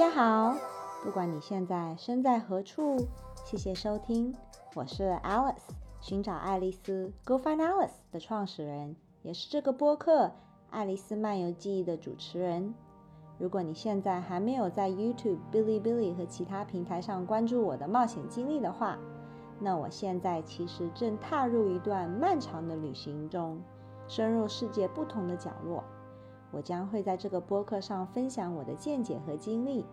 大家好，不管你现在身在何处，谢谢收听，我是 Alice，寻找爱丽丝 Go Find Alice 的创始人，也是这个播客《爱丽丝漫游记忆》的主持人。如果你现在还没有在 YouTube、Bilibili 和其他平台上关注我的冒险经历的话，那我现在其实正踏入一段漫长的旅行中，深入世界不同的角落。我将会在这个播客上分享我的见解和经历。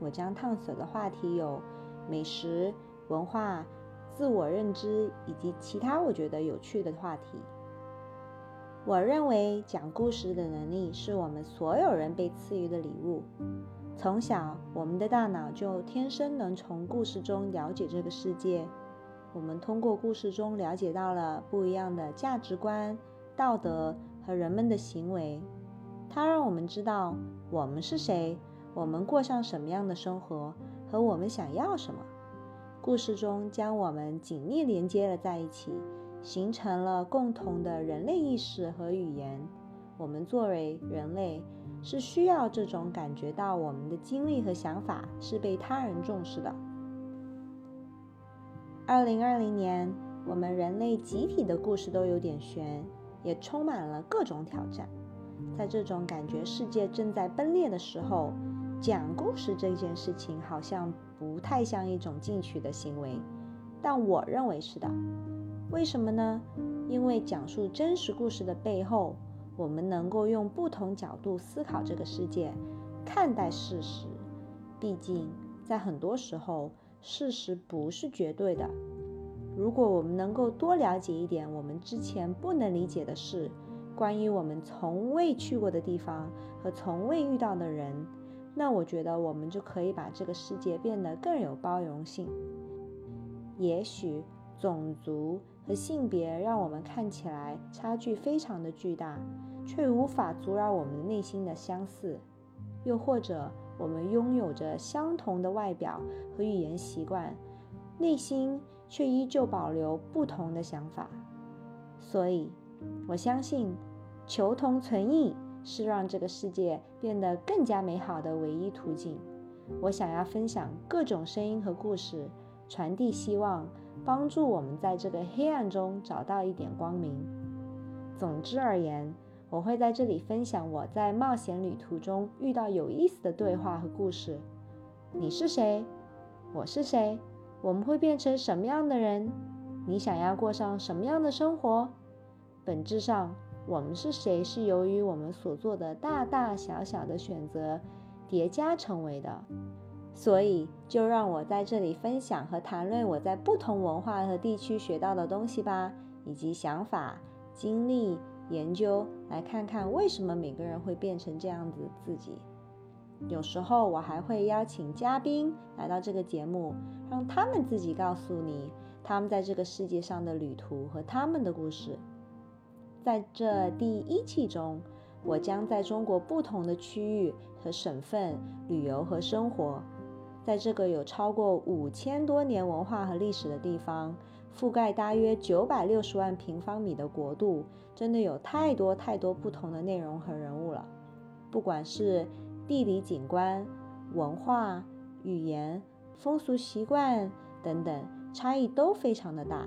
我将探索的话题有美食、文化、自我认知以及其他我觉得有趣的话题。我认为讲故事的能力是我们所有人被赐予的礼物。从小，我们的大脑就天生能从故事中了解这个世界。我们通过故事中了解到了不一样的价值观、道德和人们的行为。它让我们知道我们是谁，我们过上什么样的生活，和我们想要什么。故事中将我们紧密连接了在一起，形成了共同的人类意识和语言。我们作为人类，是需要这种感觉到我们的经历和想法是被他人重视的。二零二零年，我们人类集体的故事都有点悬，也充满了各种挑战。在这种感觉世界正在崩裂的时候，讲故事这件事情好像不太像一种进取的行为，但我认为是的。为什么呢？因为讲述真实故事的背后，我们能够用不同角度思考这个世界，看待事实。毕竟，在很多时候，事实不是绝对的。如果我们能够多了解一点我们之前不能理解的事，关于我们从未去过的地方和从未遇到的人，那我觉得我们就可以把这个世界变得更有包容性。也许种族和性别让我们看起来差距非常的巨大，却无法阻扰我们内心的相似。又或者我们拥有着相同的外表和语言习惯，内心却依旧保留不同的想法。所以，我相信。求同存异是让这个世界变得更加美好的唯一途径。我想要分享各种声音和故事，传递希望，帮助我们在这个黑暗中找到一点光明。总之而言，我会在这里分享我在冒险旅途中遇到有意思的对话和故事。你是谁？我是谁？我们会变成什么样的人？你想要过上什么样的生活？本质上。我们是谁？是由于我们所做的大大小小的选择叠加成为的。所以，就让我在这里分享和谈论我在不同文化和地区学到的东西吧，以及想法、经历、研究，来看看为什么每个人会变成这样子自己。有时候，我还会邀请嘉宾来到这个节目，让他们自己告诉你他们在这个世界上的旅途和他们的故事。在这第一期中，我将在中国不同的区域和省份旅游和生活。在这个有超过五千多年文化和历史的地方，覆盖大约九百六十万平方米的国度，真的有太多太多不同的内容和人物了。不管是地理景观、文化、语言、风俗习惯等等，差异都非常的大。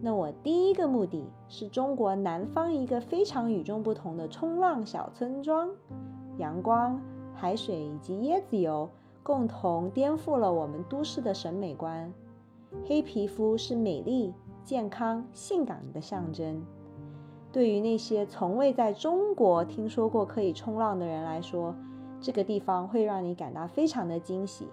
那我第一个目的是中国南方一个非常与众不同的冲浪小村庄，阳光、海水以及椰子油共同颠覆了我们都市的审美观。黑皮肤是美丽、健康、性感的象征。对于那些从未在中国听说过可以冲浪的人来说，这个地方会让你感到非常的惊喜。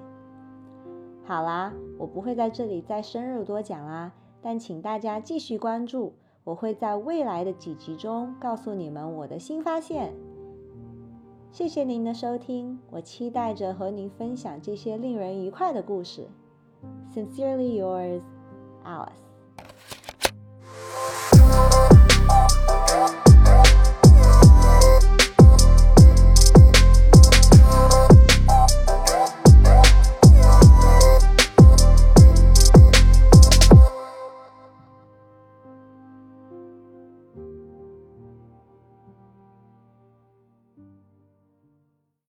好啦，我不会在这里再深入多讲啦。但请大家继续关注，我会在未来的几集中告诉你们我的新发现。谢谢您的收听，我期待着和您分享这些令人愉快的故事。Sincerely yours, Alice.